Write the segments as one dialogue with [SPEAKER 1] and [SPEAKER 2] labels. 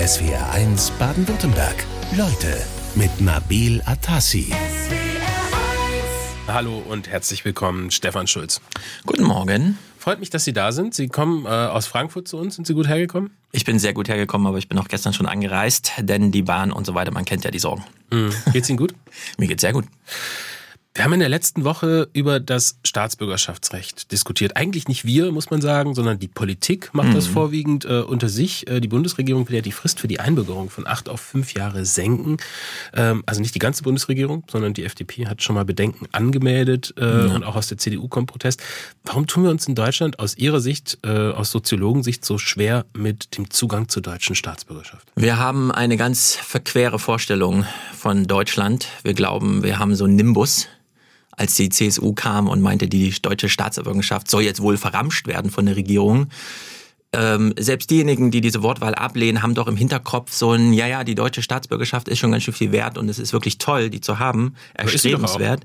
[SPEAKER 1] SWR1 Baden-Württemberg. Leute mit Nabil Atassi.
[SPEAKER 2] Hallo und herzlich willkommen, Stefan Schulz.
[SPEAKER 3] Guten Morgen.
[SPEAKER 2] Freut mich, dass Sie da sind. Sie kommen äh, aus Frankfurt zu uns. Sind Sie gut hergekommen?
[SPEAKER 3] Ich bin sehr gut hergekommen, aber ich bin auch gestern schon angereist, denn die Bahn und so weiter, man kennt ja die Sorgen.
[SPEAKER 2] Mhm. Geht's Ihnen gut?
[SPEAKER 3] Mir geht's sehr gut.
[SPEAKER 2] Wir haben in der letzten Woche über das Staatsbürgerschaftsrecht diskutiert. Eigentlich nicht wir, muss man sagen, sondern die Politik macht mhm. das vorwiegend äh, unter sich. Äh, die Bundesregierung will ja die Frist für die Einbürgerung von acht auf fünf Jahre senken. Ähm, also nicht die ganze Bundesregierung, sondern die FDP hat schon mal Bedenken angemeldet äh, mhm. und auch aus der CDU kommt Protest. Warum tun wir uns in Deutschland aus Ihrer Sicht, äh, aus Soziologensicht so schwer mit dem Zugang zur deutschen Staatsbürgerschaft?
[SPEAKER 3] Wir haben eine ganz verquere Vorstellung von Deutschland. Wir glauben, wir haben so einen Nimbus als die CSU kam und meinte, die deutsche Staatsbürgerschaft soll jetzt wohl verramscht werden von der Regierung. Ähm, selbst diejenigen, die diese Wortwahl ablehnen, haben doch im Hinterkopf so ein, ja, ja, die deutsche Staatsbürgerschaft ist schon ganz schön viel wert und es ist wirklich toll, die zu haben, erstrebenswert.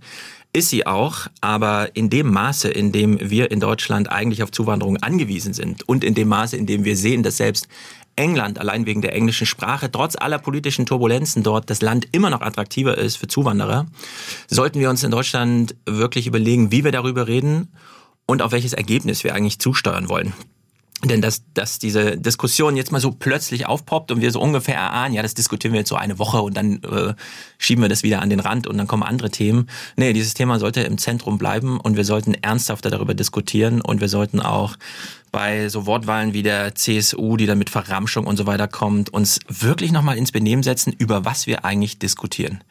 [SPEAKER 3] Ist sie auch, aber in dem Maße, in dem wir in Deutschland eigentlich auf Zuwanderung angewiesen sind und in dem Maße, in dem wir sehen, dass selbst England allein wegen der englischen Sprache, trotz aller politischen Turbulenzen dort, das Land immer noch attraktiver ist für Zuwanderer, sollten wir uns in Deutschland wirklich überlegen, wie wir darüber reden und auf welches Ergebnis wir eigentlich zusteuern wollen. Denn dass, dass diese Diskussion jetzt mal so plötzlich aufpoppt und wir so ungefähr erahnen, ja, das diskutieren wir jetzt so eine Woche und dann äh, schieben wir das wieder an den Rand und dann kommen andere Themen. Nee, dieses Thema sollte im Zentrum bleiben und wir sollten ernsthafter darüber diskutieren und wir sollten auch bei so Wortwahlen wie der CSU, die dann mit Verramschung und so weiter kommt, uns wirklich nochmal ins Benehmen setzen, über was wir eigentlich diskutieren.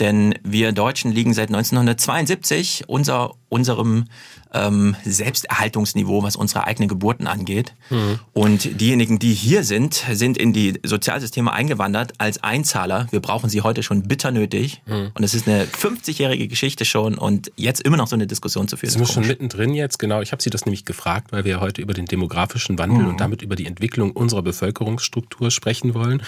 [SPEAKER 3] Denn wir Deutschen liegen seit 1972 unser, unserem ähm, Selbsterhaltungsniveau, was unsere eigenen Geburten angeht. Mhm. Und diejenigen, die hier sind, sind in die Sozialsysteme eingewandert als Einzahler. Wir brauchen sie heute schon bitter nötig. Mhm. Und es ist eine 50-jährige Geschichte schon und jetzt immer noch so eine Diskussion zu führen.
[SPEAKER 2] Sind wir schon mittendrin jetzt? Genau, ich habe Sie das nämlich gefragt, weil wir heute über den demografischen Wandel mhm. und damit über die Entwicklung unserer Bevölkerungsstruktur sprechen wollen.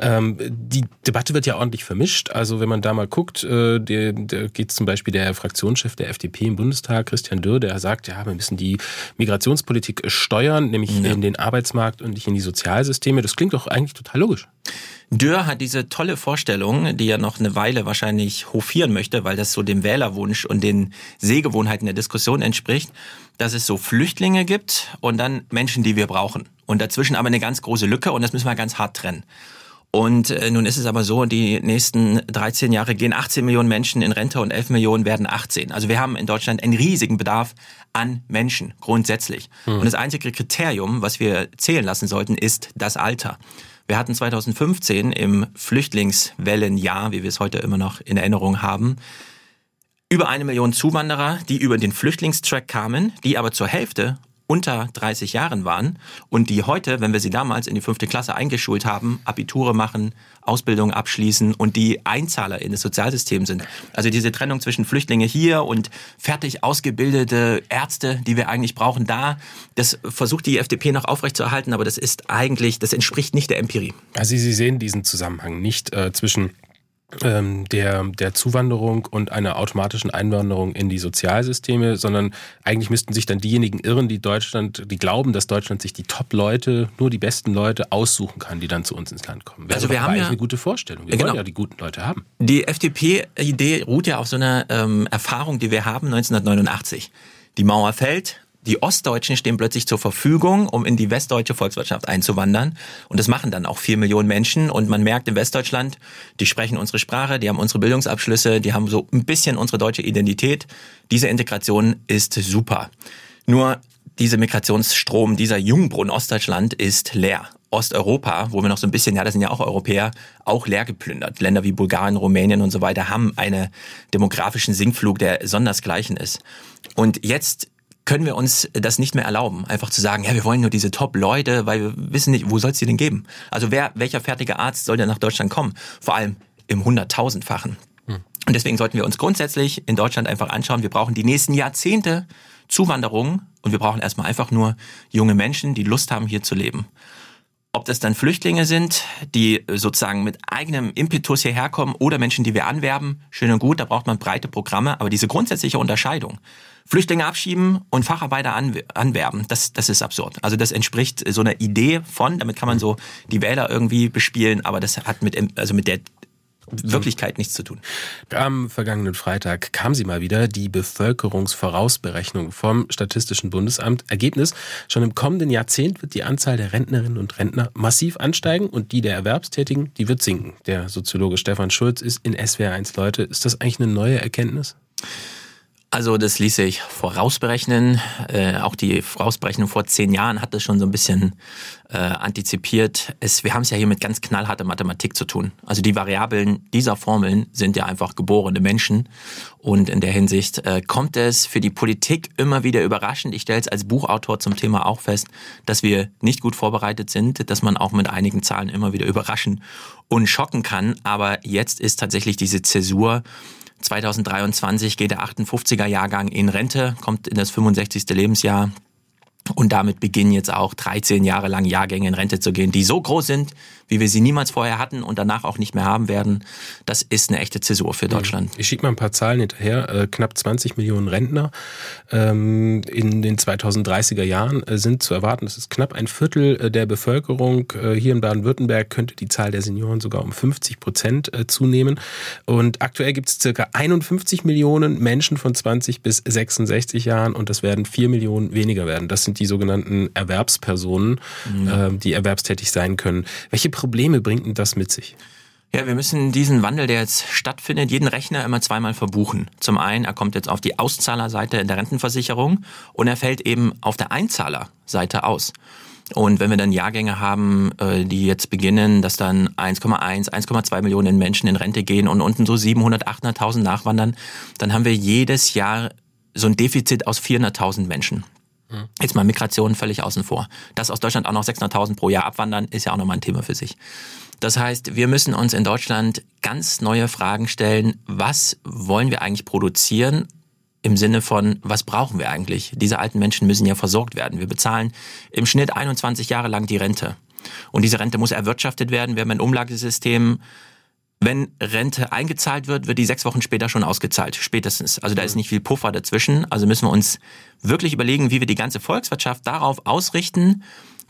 [SPEAKER 2] Ähm, die Debatte wird ja ordentlich vermischt. Also wenn man da mal guckt, äh, der, der geht zum Beispiel der Fraktionschef der FDP im Bundestag, Christian Dürr, der der sagt, ja, wir müssen die Migrationspolitik steuern, nämlich ja. in den Arbeitsmarkt und nicht in die Sozialsysteme. Das klingt doch eigentlich total logisch.
[SPEAKER 3] Dürr hat diese tolle Vorstellung, die er noch eine Weile wahrscheinlich hofieren möchte, weil das so dem Wählerwunsch und den Sehgewohnheiten der Diskussion entspricht, dass es so Flüchtlinge gibt und dann Menschen, die wir brauchen. Und dazwischen aber eine ganz große Lücke und das müssen wir ganz hart trennen. Und äh, nun ist es aber so, die nächsten 13 Jahre gehen 18 Millionen Menschen in Rente und 11 Millionen werden 18. Also wir haben in Deutschland einen riesigen Bedarf an Menschen grundsätzlich. Mhm. Und das einzige Kriterium, was wir zählen lassen sollten, ist das Alter. Wir hatten 2015 im Flüchtlingswellenjahr, wie wir es heute immer noch in Erinnerung haben, über eine Million Zuwanderer, die über den Flüchtlingstrack kamen, die aber zur Hälfte unter 30 Jahren waren und die heute, wenn wir sie damals in die fünfte Klasse eingeschult haben, Abiture machen, Ausbildung abschließen und die Einzahler in das Sozialsystem sind. Also diese Trennung zwischen Flüchtlinge hier und fertig ausgebildete Ärzte, die wir eigentlich brauchen, da, das versucht die FDP noch aufrechtzuerhalten, aber das ist eigentlich, das entspricht nicht der Empirie.
[SPEAKER 2] Also Sie sehen diesen Zusammenhang nicht äh, zwischen ähm, der, der Zuwanderung und einer automatischen Einwanderung in die Sozialsysteme, sondern eigentlich müssten sich dann diejenigen irren, die Deutschland, die glauben, dass Deutschland sich die Top-Leute, nur die besten Leute aussuchen kann, die dann zu uns ins Land kommen.
[SPEAKER 3] Wäre also wir haben ja
[SPEAKER 2] eine gute Vorstellung. Wir genau. wollen ja die guten Leute haben.
[SPEAKER 3] Die FDP-Idee ruht ja auf so einer ähm, Erfahrung, die wir haben 1989. Die Mauer fällt, die Ostdeutschen stehen plötzlich zur Verfügung, um in die westdeutsche Volkswirtschaft einzuwandern. Und das machen dann auch vier Millionen Menschen. Und man merkt in Westdeutschland, die sprechen unsere Sprache, die haben unsere Bildungsabschlüsse, die haben so ein bisschen unsere deutsche Identität. Diese Integration ist super. Nur dieser Migrationsstrom, dieser Jungbrunnen Ostdeutschland ist leer. Osteuropa, wo wir noch so ein bisschen, ja, das sind ja auch Europäer, auch leer geplündert. Länder wie Bulgarien, Rumänien und so weiter haben einen demografischen Sinkflug, der sondersgleichen ist. Und jetzt können wir uns das nicht mehr erlauben, einfach zu sagen, ja, wir wollen nur diese Top-Leute, weil wir wissen nicht, wo soll es die denn geben? Also wer, welcher fertige Arzt soll denn nach Deutschland kommen? Vor allem im Hunderttausendfachen. Hm. Und deswegen sollten wir uns grundsätzlich in Deutschland einfach anschauen, wir brauchen die nächsten Jahrzehnte Zuwanderung und wir brauchen erstmal einfach nur junge Menschen, die Lust haben, hier zu leben. Ob das dann Flüchtlinge sind, die sozusagen mit eigenem Impetus hierher kommen oder Menschen, die wir anwerben, schön und gut, da braucht man breite Programme, aber diese grundsätzliche Unterscheidung, Flüchtlinge abschieben und Facharbeiter anwerben, das, das ist absurd. Also das entspricht so einer Idee von, damit kann man so die Wähler irgendwie bespielen, aber das hat mit, also mit der Wirklichkeit nichts zu tun.
[SPEAKER 2] Am vergangenen Freitag kam sie mal wieder, die Bevölkerungsvorausberechnung vom Statistischen Bundesamt. Ergebnis, schon im kommenden Jahrzehnt wird die Anzahl der Rentnerinnen und Rentner massiv ansteigen und die der Erwerbstätigen, die wird sinken. Der Soziologe Stefan Schulz ist in SWR1 Leute. Ist das eigentlich eine neue Erkenntnis?
[SPEAKER 3] Also das ließ sich vorausberechnen. Äh, auch die Vorausberechnung vor zehn Jahren hat das schon so ein bisschen äh, antizipiert. Es, wir haben es ja hier mit ganz knallharter Mathematik zu tun. Also die Variablen dieser Formeln sind ja einfach geborene Menschen. Und in der Hinsicht äh, kommt es für die Politik immer wieder überraschend. Ich stelle es als Buchautor zum Thema auch fest, dass wir nicht gut vorbereitet sind, dass man auch mit einigen Zahlen immer wieder überraschen und schocken kann. Aber jetzt ist tatsächlich diese Zäsur 2023 geht der 58er Jahrgang in Rente, kommt in das 65. Lebensjahr. Und damit beginnen jetzt auch 13 Jahre lang Jahrgänge in Rente zu gehen, die so groß sind, wie wir sie niemals vorher hatten und danach auch nicht mehr haben werden. Das ist eine echte Zäsur für Deutschland.
[SPEAKER 2] Ich schicke mal ein paar Zahlen hinterher. Äh, knapp 20 Millionen Rentner ähm, in den 2030er Jahren äh, sind zu erwarten. Das ist knapp ein Viertel äh, der Bevölkerung. Hier in Baden-Württemberg könnte die Zahl der Senioren sogar um 50 Prozent zunehmen. Und aktuell gibt es circa 51 Millionen Menschen von 20 bis 66 Jahren und das werden 4 Millionen weniger werden. Das sind die sogenannten Erwerbspersonen, mhm. die erwerbstätig sein können. Welche Probleme bringt denn das mit sich?
[SPEAKER 3] Ja, wir müssen diesen Wandel, der jetzt stattfindet, jeden Rechner immer zweimal verbuchen. Zum einen, er kommt jetzt auf die Auszahlerseite der Rentenversicherung und er fällt eben auf der Einzahlerseite aus. Und wenn wir dann Jahrgänge haben, äh, die jetzt beginnen, dass dann 1,1, 1,2 Millionen Menschen in Rente gehen und unten so 700, 800.000 nachwandern, dann haben wir jedes Jahr so ein Defizit aus 400.000 Menschen. Jetzt mal Migration völlig außen vor. Dass aus Deutschland auch noch 600.000 pro Jahr abwandern, ist ja auch nochmal ein Thema für sich. Das heißt, wir müssen uns in Deutschland ganz neue Fragen stellen. Was wollen wir eigentlich produzieren? Im Sinne von, was brauchen wir eigentlich? Diese alten Menschen müssen ja versorgt werden. Wir bezahlen im Schnitt 21 Jahre lang die Rente. Und diese Rente muss erwirtschaftet werden. Wir haben ein Umlagesystem, wenn Rente eingezahlt wird, wird die sechs Wochen später schon ausgezahlt, spätestens. Also da ist nicht viel Puffer dazwischen. Also müssen wir uns wirklich überlegen, wie wir die ganze Volkswirtschaft darauf ausrichten,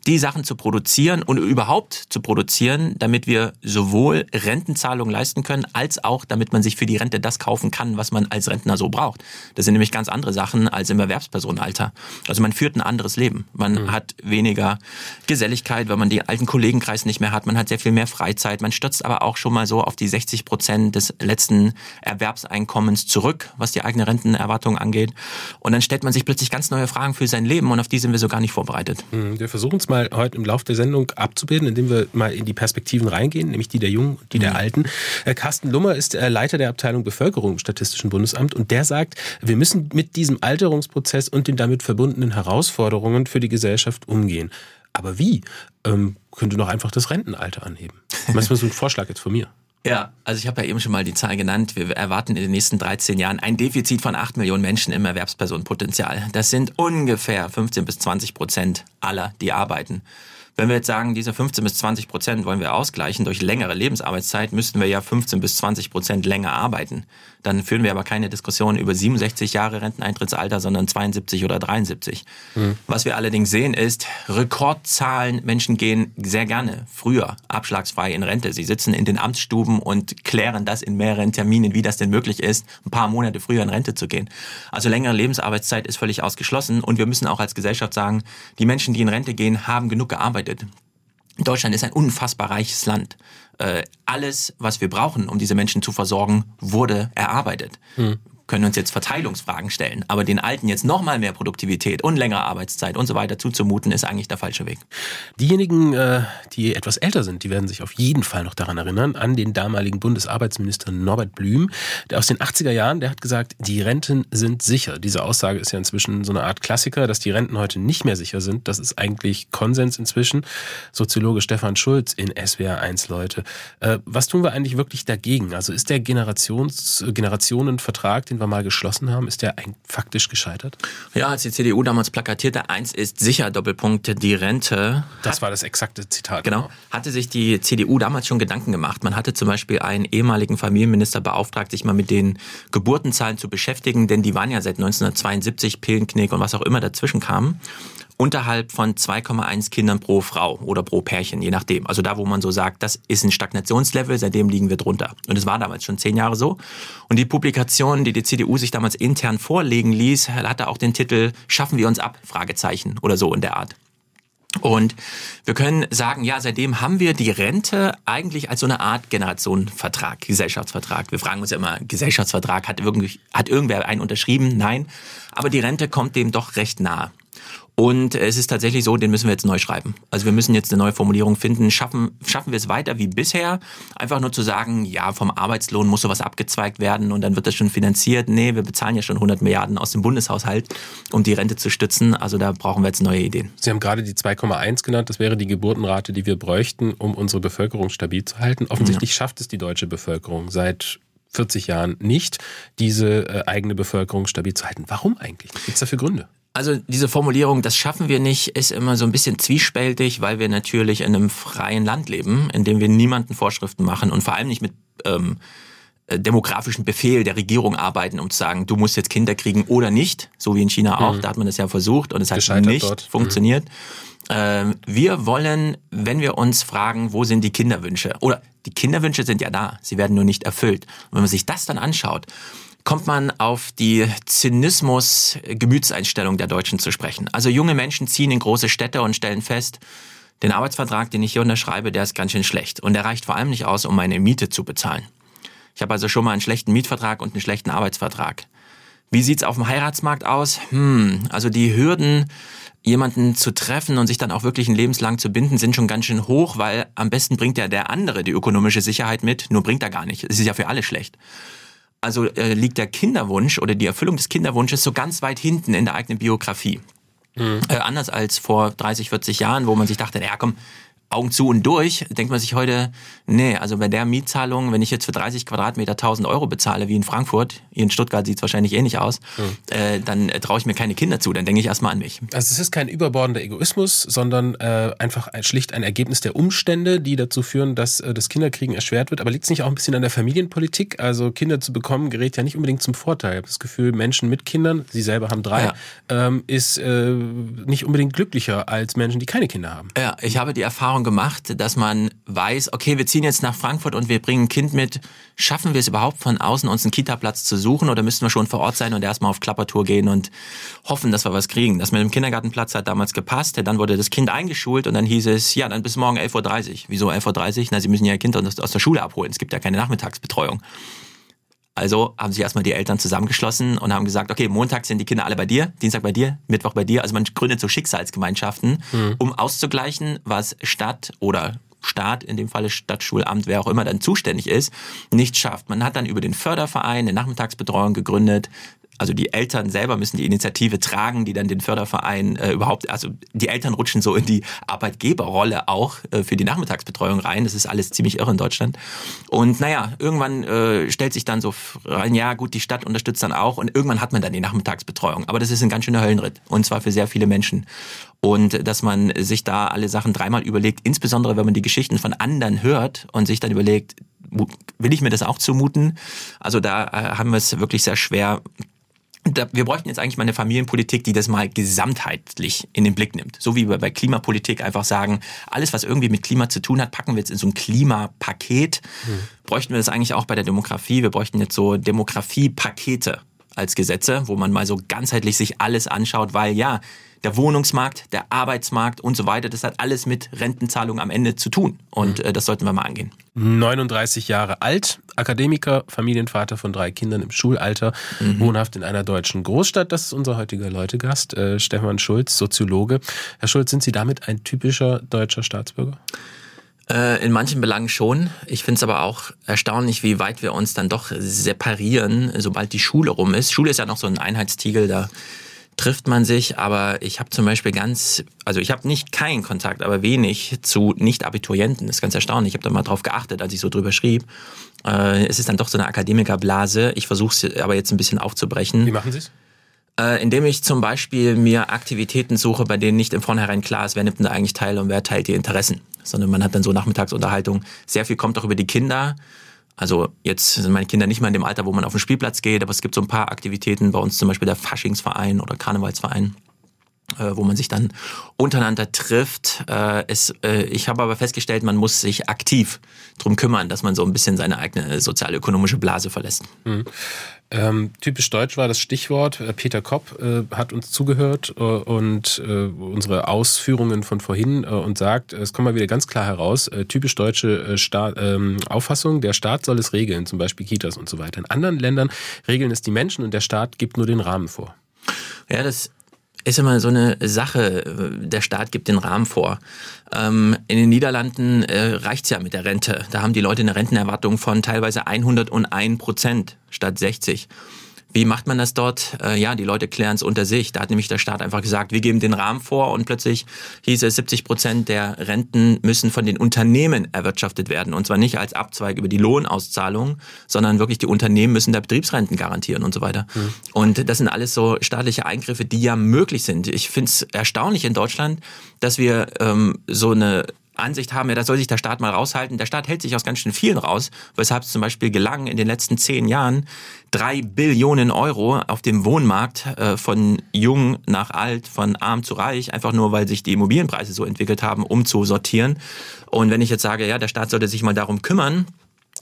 [SPEAKER 3] die Sachen zu produzieren und überhaupt zu produzieren, damit wir sowohl Rentenzahlungen leisten können, als auch damit man sich für die Rente das kaufen kann, was man als Rentner so braucht. Das sind nämlich ganz andere Sachen als im Erwerbspersonenalter. Also man führt ein anderes Leben. Man mhm. hat weniger Geselligkeit, weil man den alten Kollegenkreis nicht mehr hat. Man hat sehr viel mehr Freizeit. Man stürzt aber auch schon mal so auf die 60 Prozent des letzten Erwerbseinkommens zurück, was die eigene Rentenerwartung angeht. Und dann stellt man sich plötzlich ganz neue Fragen für sein Leben und auf die sind wir so gar nicht vorbereitet.
[SPEAKER 2] Mhm. Wir versuchen es mal heute im Laufe der Sendung abzubilden, indem wir mal in die Perspektiven reingehen, nämlich die der Jungen und die mhm. der Alten. Äh, Carsten Lummer ist äh, Leiter der Abteilung Bevölkerung im Statistischen Bundesamt und der sagt, wir müssen mit diesem Alterungsprozess und den damit verbundenen Herausforderungen für die Gesellschaft umgehen. Aber wie? Ähm, könnte doch einfach das Rentenalter anheben. Das ist so ein Vorschlag jetzt von mir.
[SPEAKER 3] Ja, also ich habe ja eben schon mal die Zahl genannt. Wir erwarten in den nächsten 13 Jahren ein Defizit von 8 Millionen Menschen im Erwerbspersonenpotenzial. Das sind ungefähr 15 bis 20 Prozent aller, die arbeiten. Wenn wir jetzt sagen, diese 15 bis 20 Prozent wollen wir ausgleichen durch längere Lebensarbeitszeit, müssten wir ja 15 bis 20 Prozent länger arbeiten. Dann führen wir aber keine Diskussion über 67 Jahre Renteneintrittsalter, sondern 72 oder 73. Mhm. Was wir allerdings sehen ist, Rekordzahlen, Menschen gehen sehr gerne früher abschlagsfrei in Rente. Sie sitzen in den Amtsstuben und klären das in mehreren Terminen, wie das denn möglich ist, ein paar Monate früher in Rente zu gehen. Also längere Lebensarbeitszeit ist völlig ausgeschlossen und wir müssen auch als Gesellschaft sagen, die Menschen, die in Rente gehen, haben genug gearbeitet. Deutschland ist ein unfassbar reiches Land. Äh, alles, was wir brauchen, um diese Menschen zu versorgen, wurde erarbeitet. Hm können uns jetzt Verteilungsfragen stellen. Aber den Alten jetzt nochmal mehr Produktivität und längere Arbeitszeit und so weiter zuzumuten, ist eigentlich der falsche Weg.
[SPEAKER 2] Diejenigen, äh, die etwas älter sind, die werden sich auf jeden Fall noch daran erinnern, an den damaligen Bundesarbeitsminister Norbert Blüm, der aus den 80er Jahren, der hat gesagt, die Renten sind sicher. Diese Aussage ist ja inzwischen so eine Art Klassiker, dass die Renten heute nicht mehr sicher sind. Das ist eigentlich Konsens inzwischen. Soziologe Stefan Schulz in SWR 1 Leute. Äh, was tun wir eigentlich wirklich dagegen? Also ist der Generations Generationenvertrag, den wir mal geschlossen haben, ist der faktisch gescheitert?
[SPEAKER 3] Ja, als die CDU damals plakatierte, eins ist sicher, Doppelpunkt, die Rente.
[SPEAKER 2] Das war das exakte Zitat.
[SPEAKER 3] Genau. Hatte sich die CDU damals schon Gedanken gemacht. Man hatte zum Beispiel einen ehemaligen Familienminister beauftragt, sich mal mit den Geburtenzahlen zu beschäftigen, denn die waren ja seit 1972 Pillenknick und was auch immer dazwischen kam unterhalb von 2,1 Kindern pro Frau oder pro Pärchen, je nachdem. Also da, wo man so sagt, das ist ein Stagnationslevel, seitdem liegen wir drunter. Und es war damals schon zehn Jahre so. Und die Publikation, die die CDU sich damals intern vorlegen ließ, hatte auch den Titel Schaffen wir uns ab? Fragezeichen oder so in der Art. Und wir können sagen, ja, seitdem haben wir die Rente eigentlich als so eine Art Generationenvertrag, Gesellschaftsvertrag. Wir fragen uns ja immer, Gesellschaftsvertrag, hat, irgendwie, hat irgendwer einen unterschrieben? Nein. Aber die Rente kommt dem doch recht nahe. Und es ist tatsächlich so, den müssen wir jetzt neu schreiben. Also wir müssen jetzt eine neue Formulierung finden. Schaffen, schaffen wir es weiter wie bisher? Einfach nur zu sagen, ja, vom Arbeitslohn muss sowas abgezweigt werden und dann wird das schon finanziert. Nee, wir bezahlen ja schon 100 Milliarden aus dem Bundeshaushalt, um die Rente zu stützen. Also da brauchen wir jetzt neue Ideen.
[SPEAKER 2] Sie haben gerade die 2,1 genannt. Das wäre die Geburtenrate, die wir bräuchten, um unsere Bevölkerung stabil zu halten. Offensichtlich ja. schafft es die deutsche Bevölkerung seit 40 Jahren nicht, diese äh, eigene Bevölkerung stabil zu halten. Warum eigentlich? Gibt es dafür Gründe?
[SPEAKER 3] Also diese Formulierung, das schaffen wir nicht, ist immer so ein bisschen zwiespältig, weil wir natürlich in einem freien Land leben, in dem wir niemanden Vorschriften machen und vor allem nicht mit ähm, äh, demografischen Befehl der Regierung arbeiten, um zu sagen, du musst jetzt Kinder kriegen oder nicht, so wie in China auch. Mhm. Da hat man das ja versucht und es hat nicht dort. funktioniert. Mhm. Ähm, wir wollen, wenn wir uns fragen, wo sind die Kinderwünsche? Oder die Kinderwünsche sind ja da, sie werden nur nicht erfüllt. Und wenn man sich das dann anschaut, kommt man auf die Zynismus-Gemütseinstellung der Deutschen zu sprechen. Also junge Menschen ziehen in große Städte und stellen fest, den Arbeitsvertrag, den ich hier unterschreibe, der ist ganz schön schlecht. Und der reicht vor allem nicht aus, um meine Miete zu bezahlen. Ich habe also schon mal einen schlechten Mietvertrag und einen schlechten Arbeitsvertrag. Wie sieht's auf dem Heiratsmarkt aus? Hm, also die Hürden, jemanden zu treffen und sich dann auch wirklich ein lebenslang zu binden, sind schon ganz schön hoch, weil am besten bringt ja der andere die ökonomische Sicherheit mit, nur bringt er gar nicht. Es ist ja für alle schlecht also äh, liegt der Kinderwunsch oder die Erfüllung des Kinderwunsches so ganz weit hinten in der eigenen Biografie. Mhm. Äh, anders als vor 30, 40 Jahren, wo man sich dachte, ja komm, Augen zu und durch, denkt man sich heute, nee, also bei der Mietzahlung, wenn ich jetzt für 30 Quadratmeter 1000 Euro bezahle, wie in Frankfurt, hier in Stuttgart sieht es wahrscheinlich ähnlich aus, mhm. äh, dann äh, traue ich mir keine Kinder zu, dann denke ich erstmal an mich.
[SPEAKER 2] Also es ist kein überbordender Egoismus, sondern äh, einfach ein, schlicht ein Ergebnis der Umstände, die dazu führen, dass äh, das Kinderkriegen erschwert wird. Aber liegt es nicht auch ein bisschen an der Familienpolitik? Also Kinder zu bekommen gerät ja nicht unbedingt zum Vorteil. Ich habe das Gefühl, Menschen mit Kindern, Sie selber haben drei, ja. ähm, ist äh, nicht unbedingt glücklicher als Menschen, die keine Kinder haben.
[SPEAKER 3] Ja, ich habe die Erfahrung gemacht, dass man weiß, okay, wir ziehen jetzt nach Frankfurt und wir bringen ein Kind mit. Schaffen wir es überhaupt von außen, uns einen Kita-Platz zu suchen oder müssen wir schon vor Ort sein und erstmal auf Klappertour gehen und hoffen, dass wir was kriegen? Das mit dem Kindergartenplatz hat damals gepasst. Dann wurde das Kind eingeschult und dann hieß es, ja, dann bis morgen 11.30 Uhr. Wieso 11.30 Uhr? Na, Sie müssen ja Ihr Kind aus der Schule abholen. Es gibt ja keine Nachmittagsbetreuung. Also haben sich erstmal die Eltern zusammengeschlossen und haben gesagt, okay, Montag sind die Kinder alle bei dir, Dienstag bei dir, Mittwoch bei dir. Also man gründet so Schicksalsgemeinschaften, mhm. um auszugleichen, was Stadt oder Staat, in dem Falle Stadtschulamt, wer auch immer dann zuständig ist, nicht schafft. Man hat dann über den Förderverein eine Nachmittagsbetreuung gegründet, also die Eltern selber müssen die Initiative tragen, die dann den Förderverein äh, überhaupt, also die Eltern rutschen so in die Arbeitgeberrolle auch äh, für die Nachmittagsbetreuung rein. Das ist alles ziemlich irre in Deutschland. Und naja, irgendwann äh, stellt sich dann so rein, ja gut, die Stadt unterstützt dann auch und irgendwann hat man dann die Nachmittagsbetreuung. Aber das ist ein ganz schöner Höllenritt und zwar für sehr viele Menschen. Und dass man sich da alle Sachen dreimal überlegt, insbesondere wenn man die Geschichten von anderen hört und sich dann überlegt, will ich mir das auch zumuten? Also da äh, haben wir es wirklich sehr schwer, wir bräuchten jetzt eigentlich mal eine Familienpolitik, die das mal gesamtheitlich in den Blick nimmt. So wie wir bei Klimapolitik einfach sagen, alles, was irgendwie mit Klima zu tun hat, packen wir jetzt in so ein Klimapaket. Mhm. Bräuchten wir das eigentlich auch bei der Demografie. Wir bräuchten jetzt so Demografiepakete als Gesetze, wo man mal so ganzheitlich sich alles anschaut, weil ja, der Wohnungsmarkt, der Arbeitsmarkt und so weiter, das hat alles mit Rentenzahlung am Ende zu tun. Und mhm. äh, das sollten wir mal angehen.
[SPEAKER 2] 39 Jahre alt, Akademiker, Familienvater von drei Kindern im Schulalter, mhm. wohnhaft in einer deutschen Großstadt. Das ist unser heutiger Leutegast, äh, Stefan Schulz, Soziologe. Herr Schulz, sind Sie damit ein typischer deutscher Staatsbürger?
[SPEAKER 3] Äh, in manchen Belangen schon. Ich finde es aber auch erstaunlich, wie weit wir uns dann doch separieren, sobald die Schule rum ist. Schule ist ja noch so ein Einheitstiegel, da trifft man sich, aber ich habe zum Beispiel ganz, also ich habe nicht keinen Kontakt, aber wenig zu Nicht-Abiturienten. Das ist ganz erstaunlich. Ich habe da mal drauf geachtet, als ich so drüber schrieb. Äh, es ist dann doch so eine Akademikerblase. Ich versuche es aber jetzt ein bisschen aufzubrechen.
[SPEAKER 2] Wie machen Sie es?
[SPEAKER 3] Äh, indem ich zum Beispiel mir Aktivitäten suche, bei denen nicht im Vornherein klar ist, wer nimmt denn da eigentlich teil und wer teilt die Interessen. Sondern man hat dann so Nachmittagsunterhaltung. Sehr viel kommt auch über die Kinder. Also jetzt sind meine Kinder nicht mehr in dem Alter, wo man auf den Spielplatz geht, aber es gibt so ein paar Aktivitäten, bei uns zum Beispiel der Faschingsverein oder Karnevalsverein, äh, wo man sich dann untereinander trifft. Äh, es, äh, ich habe aber festgestellt, man muss sich aktiv drum kümmern, dass man so ein bisschen seine eigene sozialökonomische Blase verlässt. Mhm.
[SPEAKER 2] Ähm, typisch deutsch war das Stichwort. Äh, Peter Kopp äh, hat uns zugehört äh, und äh, unsere Ausführungen von vorhin äh, und sagt, es kommt mal wieder ganz klar heraus, äh, typisch deutsche Staat, ähm, Auffassung, der Staat soll es regeln, zum Beispiel Kitas und so weiter. In anderen Ländern regeln es die Menschen und der Staat gibt nur den Rahmen vor.
[SPEAKER 3] Ja, das ist immer so eine Sache. Der Staat gibt den Rahmen vor. Ähm, in den Niederlanden äh, reicht's ja mit der Rente. Da haben die Leute eine Rentenerwartung von teilweise 101 Prozent statt 60. Wie macht man das dort? Äh, ja, die Leute klären es unter sich. Da hat nämlich der Staat einfach gesagt, wir geben den Rahmen vor und plötzlich hieß es, 70 Prozent der Renten müssen von den Unternehmen erwirtschaftet werden. Und zwar nicht als Abzweig über die Lohnauszahlung, sondern wirklich die Unternehmen müssen der Betriebsrenten garantieren und so weiter. Mhm. Und das sind alles so staatliche Eingriffe, die ja möglich sind. Ich finde es erstaunlich in Deutschland, dass wir ähm, so eine Ansicht haben, ja, da soll sich der Staat mal raushalten. Der Staat hält sich aus ganz schön vielen raus, weshalb es zum Beispiel gelang, in den letzten zehn Jahren drei Billionen Euro auf dem Wohnmarkt äh, von jung nach alt, von arm zu reich, einfach nur weil sich die Immobilienpreise so entwickelt haben, umzusortieren. Und wenn ich jetzt sage, ja, der Staat sollte sich mal darum kümmern,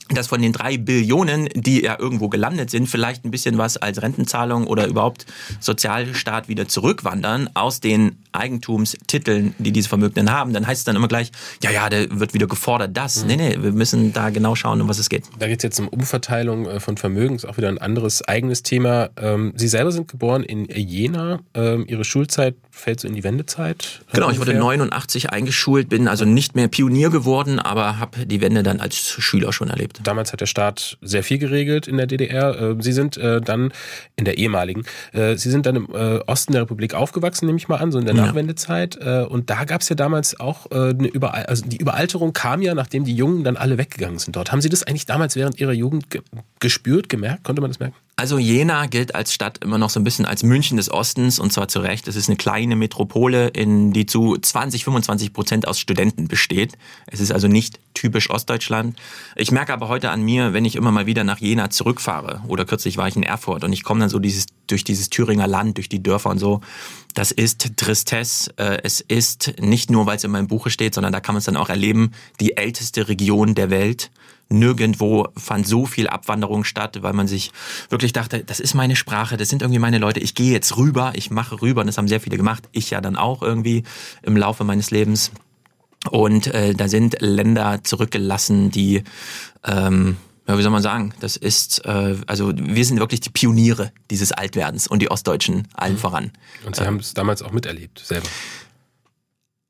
[SPEAKER 3] dass von den drei Billionen, die ja irgendwo gelandet sind, vielleicht ein bisschen was als Rentenzahlung oder überhaupt Sozialstaat wieder zurückwandern aus den Eigentumstiteln, die diese Vermögenden haben, dann heißt es dann immer gleich, ja, ja, der wird wieder gefordert, das. Mhm. Nee, nee, wir müssen da genau schauen, um was es geht.
[SPEAKER 2] Da geht es jetzt um Umverteilung äh, von Vermögen, ist auch wieder ein anderes eigenes Thema. Ähm, Sie selber sind geboren in Jena. Ähm, Ihre Schulzeit fällt so in die Wendezeit?
[SPEAKER 3] Genau, ungefähr. ich wurde 89 eingeschult, bin also nicht mehr Pionier geworden, aber habe die Wende dann als Schüler schon erlebt.
[SPEAKER 2] Damals hat der Staat sehr viel geregelt in der DDR. Ähm, Sie sind äh, dann in der ehemaligen, Sie sind dann im Osten der Republik aufgewachsen, nehme ich mal an, so in der Nachwendezeit. Ja. Äh, und da gab es ja damals auch äh, eine Überal also die Überalterung kam ja, nachdem die Jungen dann alle weggegangen sind dort. Haben Sie das eigentlich damals während Ihrer Jugend ge gespürt, gemerkt? Konnte man das merken?
[SPEAKER 3] Also Jena gilt als Stadt immer noch so ein bisschen als München des Ostens und zwar zu Recht. Es ist eine kleine Metropole, in die zu 20, 25 Prozent aus Studenten besteht. Es ist also nicht typisch Ostdeutschland. Ich merke aber heute an mir, wenn ich immer mal wieder nach Jena zurückfahre oder kürzlich war ich in Erfurt und ich komme dann so dieses, durch dieses Thüringer Land, durch die Dörfer und so. Das ist Tristesse. Äh, es ist nicht nur, weil es in meinem Buche steht, sondern da kann man es dann auch erleben, die älteste Region der Welt nirgendwo fand so viel Abwanderung statt, weil man sich wirklich dachte, das ist meine Sprache, das sind irgendwie meine Leute, ich gehe jetzt rüber, ich mache rüber und das haben sehr viele gemacht, ich ja dann auch irgendwie im Laufe meines Lebens. Und äh, da sind Länder zurückgelassen, die ähm, ja, wie soll man sagen, das ist, äh, also wir sind wirklich die Pioniere dieses Altwerdens und die Ostdeutschen allen mhm. voran.
[SPEAKER 2] Und Sie haben es damals auch miterlebt, selber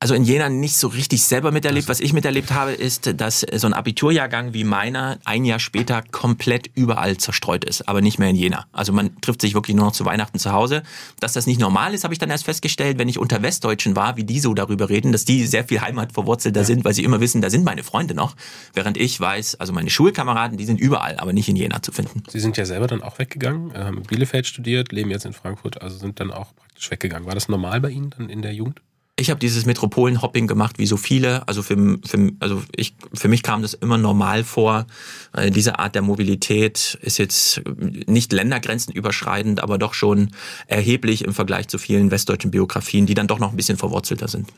[SPEAKER 3] also in Jena nicht so richtig selber miterlebt. Was ich miterlebt habe, ist, dass so ein Abiturjahrgang wie meiner ein Jahr später komplett überall zerstreut ist, aber nicht mehr in Jena. Also man trifft sich wirklich nur noch zu Weihnachten zu Hause. Dass das nicht normal ist, habe ich dann erst festgestellt, wenn ich unter Westdeutschen war, wie die so darüber reden, dass die sehr viel heimatverwurzelter ja. sind, weil sie immer wissen, da sind meine Freunde noch. Während ich weiß, also meine Schulkameraden, die sind überall, aber nicht in Jena zu finden.
[SPEAKER 2] Sie sind ja selber dann auch weggegangen, haben in Bielefeld studiert, leben jetzt in Frankfurt, also sind dann auch praktisch weggegangen. War das normal bei Ihnen dann in der Jugend?
[SPEAKER 3] Ich habe dieses Metropolenhopping gemacht wie so viele. Also für, für, also ich, für mich kam das immer normal vor. Äh, diese Art der Mobilität ist jetzt nicht ländergrenzen überschreitend, aber doch schon erheblich im Vergleich zu vielen westdeutschen Biografien, die dann doch noch ein bisschen verwurzelter sind.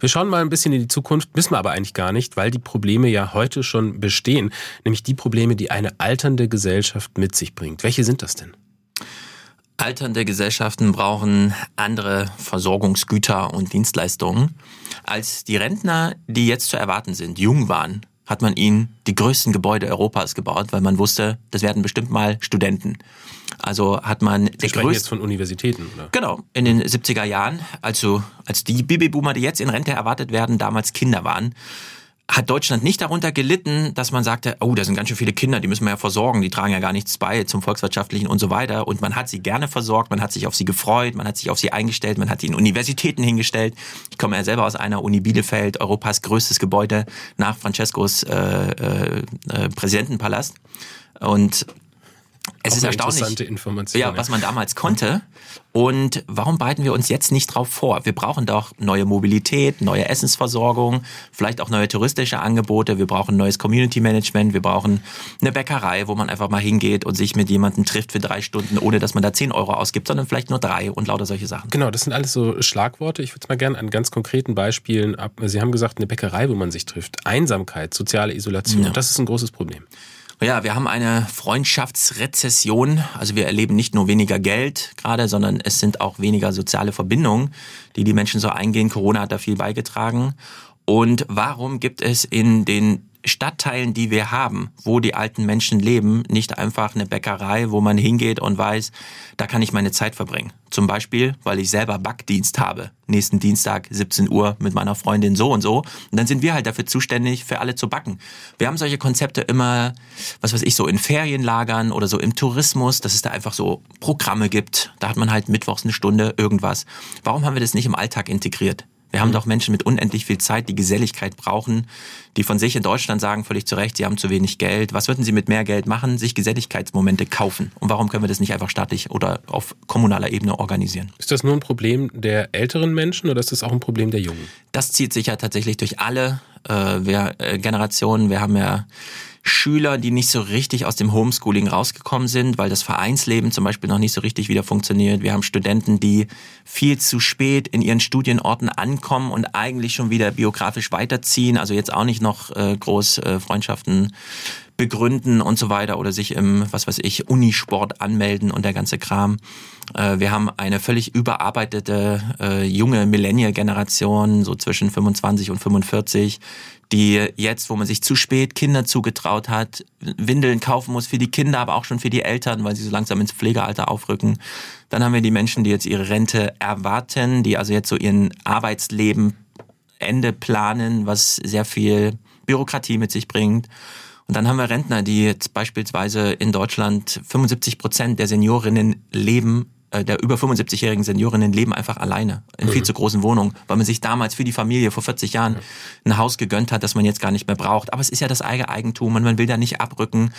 [SPEAKER 2] Wir schauen mal ein bisschen in die Zukunft, müssen wir aber eigentlich gar nicht, weil die Probleme ja heute schon bestehen. Nämlich die Probleme, die eine alternde Gesellschaft mit sich bringt. Welche sind das denn?
[SPEAKER 3] Alternde Gesellschaften brauchen andere Versorgungsgüter und Dienstleistungen. Als die Rentner, die jetzt zu erwarten sind, jung waren, hat man ihnen die größten Gebäude Europas gebaut, weil man wusste, das werden bestimmt mal Studenten. Also hat man
[SPEAKER 2] Wir der größte jetzt von Universitäten, oder?
[SPEAKER 3] Genau, in den 70er Jahren, also als die Babyboomer, die jetzt in Rente erwartet werden, damals Kinder waren, hat Deutschland nicht darunter gelitten, dass man sagte, oh, da sind ganz schön viele Kinder, die müssen wir ja versorgen, die tragen ja gar nichts bei zum volkswirtschaftlichen und so weiter. Und man hat sie gerne versorgt, man hat sich auf sie gefreut, man hat sich auf sie eingestellt, man hat sie in Universitäten hingestellt. Ich komme ja selber aus einer Uni Bielefeld, Europas größtes Gebäude nach Francescos äh, äh, äh Präsidentenpalast. Und es ist erstaunlich,
[SPEAKER 2] Information,
[SPEAKER 3] ja, was man damals konnte. Und warum bereiten wir uns jetzt nicht drauf vor? Wir brauchen doch neue Mobilität, neue Essensversorgung, vielleicht auch neue touristische Angebote. Wir brauchen neues Community Management. Wir brauchen eine Bäckerei, wo man einfach mal hingeht und sich mit jemandem trifft für drei Stunden, ohne dass man da zehn Euro ausgibt, sondern vielleicht nur drei und lauter solche Sachen.
[SPEAKER 2] Genau, das sind alles so Schlagworte. Ich würde es mal gerne an ganz konkreten Beispielen ab. Sie haben gesagt, eine Bäckerei, wo man sich trifft. Einsamkeit, soziale Isolation. Ja. Das ist ein großes Problem.
[SPEAKER 3] Ja, wir haben eine Freundschaftsrezession. Also wir erleben nicht nur weniger Geld gerade, sondern es sind auch weniger soziale Verbindungen, die die Menschen so eingehen. Corona hat da viel beigetragen. Und warum gibt es in den Stadtteilen, die wir haben, wo die alten Menschen leben, nicht einfach eine Bäckerei, wo man hingeht und weiß, da kann ich meine Zeit verbringen. Zum Beispiel, weil ich selber Backdienst habe. Nächsten Dienstag 17 Uhr mit meiner Freundin so und so. Und dann sind wir halt dafür zuständig, für alle zu backen. Wir haben solche Konzepte immer, was weiß ich, so in Ferienlagern oder so im Tourismus, dass es da einfach so Programme gibt. Da hat man halt mittwochs eine Stunde irgendwas. Warum haben wir das nicht im Alltag integriert? Wir haben mhm. doch Menschen mit unendlich viel Zeit, die Geselligkeit brauchen, die von sich in Deutschland sagen, völlig zu Recht, sie haben zu wenig Geld. Was würden sie mit mehr Geld machen? Sich Geselligkeitsmomente kaufen. Und warum können wir das nicht einfach staatlich oder auf kommunaler Ebene organisieren?
[SPEAKER 2] Ist das nur ein Problem der älteren Menschen oder ist das auch ein Problem der Jungen?
[SPEAKER 3] Das zieht sich ja tatsächlich durch alle äh, wir, äh, Generationen. Wir haben ja Schüler, die nicht so richtig aus dem Homeschooling rausgekommen sind, weil das Vereinsleben zum Beispiel noch nicht so richtig wieder funktioniert. Wir haben Studenten, die viel zu spät in ihren Studienorten ankommen und eigentlich schon wieder biografisch weiterziehen, also jetzt auch nicht noch äh, groß äh, Freundschaften begründen und so weiter oder sich im, was weiß ich, Unisport anmelden und der ganze Kram. Äh, wir haben eine völlig überarbeitete äh, junge Millennial-Generation, so zwischen 25 und 45, die jetzt, wo man sich zu spät Kinder zugetraut hat, Windeln kaufen muss für die Kinder, aber auch schon für die Eltern, weil sie so langsam ins Pflegealter aufrücken. Dann haben wir die Menschen, die jetzt ihre Rente erwarten, die also jetzt so ihren Arbeitsleben Ende planen, was sehr viel Bürokratie mit sich bringt. Und dann haben wir Rentner, die jetzt beispielsweise in Deutschland 75 Prozent der Seniorinnen leben der über 75-jährigen Seniorinnen leben einfach alleine in viel mhm. zu großen Wohnungen, weil man sich damals für die Familie vor 40 Jahren ein Haus gegönnt hat, das man jetzt gar nicht mehr braucht. Aber es ist ja das eigene Eigentum und man will da nicht abrücken.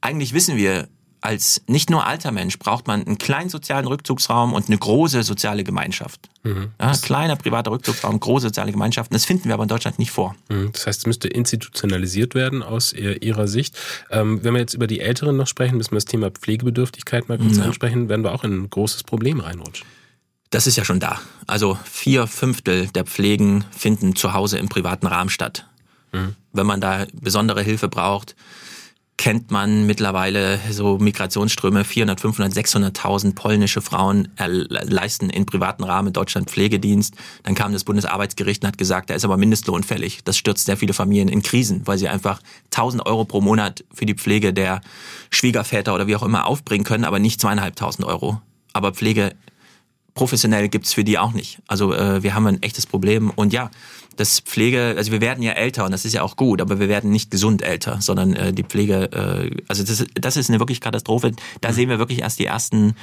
[SPEAKER 3] Eigentlich wissen wir, als nicht nur alter Mensch braucht man einen kleinen sozialen Rückzugsraum und eine große soziale Gemeinschaft. Mhm. Ja, kleiner privater Rückzugsraum, große soziale Gemeinschaften. Das finden wir aber in Deutschland nicht vor.
[SPEAKER 2] Mhm. Das heißt, es müsste institutionalisiert werden aus Ihrer Sicht. Ähm, wenn wir jetzt über die Älteren noch sprechen, müssen wir das Thema Pflegebedürftigkeit mal kurz ja. ansprechen, werden wir auch in ein großes Problem reinrutschen.
[SPEAKER 3] Das ist ja schon da. Also vier Fünftel der Pflegen finden zu Hause im privaten Rahmen statt. Mhm. Wenn man da besondere Hilfe braucht, kennt man mittlerweile so Migrationsströme. 400, 500, 600.000 polnische Frauen leisten in privaten Rahmen Deutschland Pflegedienst. Dann kam das Bundesarbeitsgericht und hat gesagt, da ist aber Mindestlohn fällig. Das stürzt sehr viele Familien in Krisen, weil sie einfach 1000 Euro pro Monat für die Pflege der Schwiegerväter oder wie auch immer aufbringen können, aber nicht zweieinhalbtausend Euro. Aber Pflege professionell gibt's für die auch nicht. Also äh, wir haben ein echtes Problem. Und ja, das Pflege, also wir werden ja älter und das ist ja auch gut, aber wir werden nicht gesund älter, sondern äh, die Pflege, äh, also das, das ist eine wirklich Katastrophe. Da mhm. sehen wir wirklich erst die ersten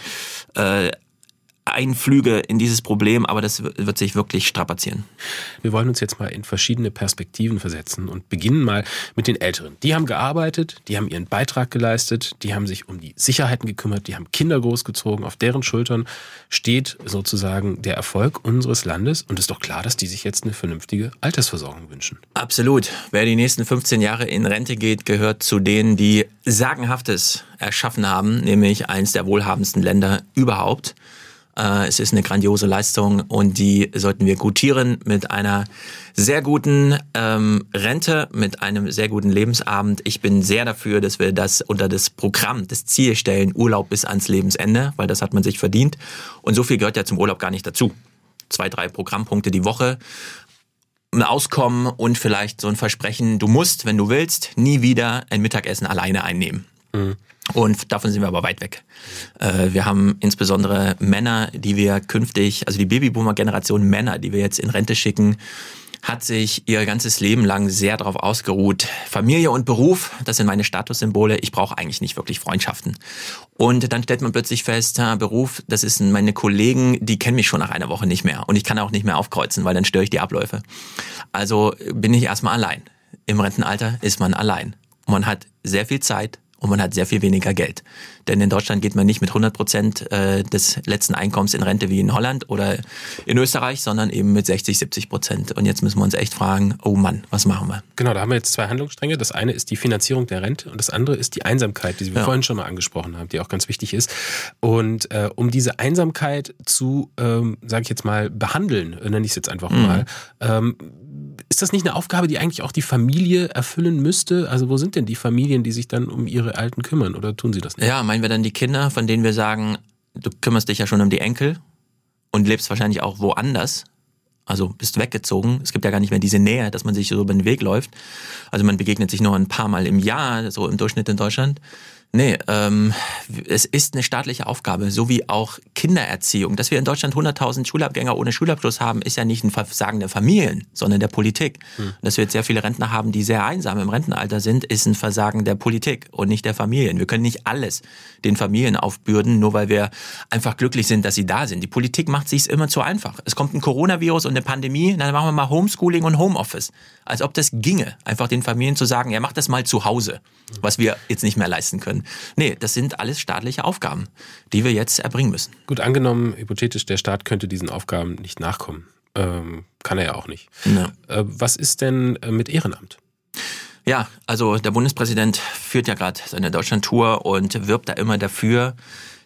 [SPEAKER 3] äh, Einflüge in dieses Problem, aber das wird sich wirklich strapazieren.
[SPEAKER 2] Wir wollen uns jetzt mal in verschiedene Perspektiven versetzen und beginnen mal mit den Älteren. Die haben gearbeitet, die haben ihren Beitrag geleistet, die haben sich um die Sicherheiten gekümmert, die haben Kinder großgezogen. Auf deren Schultern steht sozusagen der Erfolg unseres Landes und es ist doch klar, dass die sich jetzt eine vernünftige Altersversorgung wünschen.
[SPEAKER 3] Absolut. Wer die nächsten 15 Jahre in Rente geht, gehört zu denen, die Sagenhaftes erschaffen haben, nämlich eines der wohlhabendsten Länder überhaupt. Äh, es ist eine grandiose Leistung und die sollten wir gutieren mit einer sehr guten ähm, Rente, mit einem sehr guten Lebensabend. Ich bin sehr dafür, dass wir das unter das Programm, das Ziel stellen, Urlaub bis ans Lebensende, weil das hat man sich verdient. Und so viel gehört ja zum Urlaub gar nicht dazu. Zwei, drei Programmpunkte die Woche ein Auskommen und vielleicht so ein Versprechen, du musst, wenn du willst, nie wieder ein Mittagessen alleine einnehmen. Mhm. Und davon sind wir aber weit weg. Äh, wir haben insbesondere Männer, die wir künftig, also die Babyboomer-Generation Männer, die wir jetzt in Rente schicken, hat sich ihr ganzes Leben lang sehr darauf ausgeruht. Familie und Beruf, das sind meine Statussymbole. Ich brauche eigentlich nicht wirklich Freundschaften. Und dann stellt man plötzlich fest, Beruf, das ist meine Kollegen, die kennen mich schon nach einer Woche nicht mehr. Und ich kann auch nicht mehr aufkreuzen, weil dann störe ich die Abläufe. Also bin ich erstmal allein. Im Rentenalter ist man allein. Man hat sehr viel Zeit, und man hat sehr viel weniger Geld. Denn in Deutschland geht man nicht mit 100 Prozent äh, des letzten Einkommens in Rente wie in Holland oder in Österreich, sondern eben mit 60, 70 Prozent. Und jetzt müssen wir uns echt fragen, oh Mann, was machen wir?
[SPEAKER 2] Genau, da haben wir jetzt zwei Handlungsstränge. Das eine ist die Finanzierung der Rente und das andere ist die Einsamkeit, die wir ja. vorhin schon mal angesprochen haben, die auch ganz wichtig ist. Und äh, um diese Einsamkeit zu, ähm, sage ich jetzt mal, behandeln, nenne ich es jetzt einfach mhm. mal, ähm, ist das nicht eine Aufgabe, die eigentlich auch die Familie erfüllen müsste? Also wo sind denn die Familien, die sich dann um ihre Alten kümmern oder tun sie das nicht?
[SPEAKER 3] Ja, meinen wir dann die Kinder, von denen wir sagen, du kümmerst dich ja schon um die Enkel und lebst wahrscheinlich auch woanders. Also bist weggezogen. Es gibt ja gar nicht mehr diese Nähe, dass man sich so über den Weg läuft. Also man begegnet sich nur ein paar Mal im Jahr, so im Durchschnitt in Deutschland. Nee, ähm, es ist eine staatliche Aufgabe, so wie auch Kindererziehung. Dass wir in Deutschland 100.000 Schulabgänger ohne Schulabschluss haben, ist ja nicht ein Versagen der Familien, sondern der Politik. Hm. Dass wir jetzt sehr viele Rentner haben, die sehr einsam im Rentenalter sind, ist ein Versagen der Politik und nicht der Familien. Wir können nicht alles den Familien aufbürden, nur weil wir einfach glücklich sind, dass sie da sind. Die Politik macht sich immer zu einfach. Es kommt ein Coronavirus und eine Pandemie, dann machen wir mal Homeschooling und Homeoffice. Als ob das ginge, einfach den Familien zu sagen, ja, mach das mal zu Hause, was wir jetzt nicht mehr leisten können. Nee, das sind alles staatliche Aufgaben, die wir jetzt erbringen müssen.
[SPEAKER 2] Gut, angenommen, hypothetisch, der Staat könnte diesen Aufgaben nicht nachkommen. Ähm, kann er ja auch nicht. Ja. Äh, was ist denn äh, mit Ehrenamt?
[SPEAKER 3] Ja, also der Bundespräsident führt ja gerade seine Deutschlandtour und wirbt da immer dafür,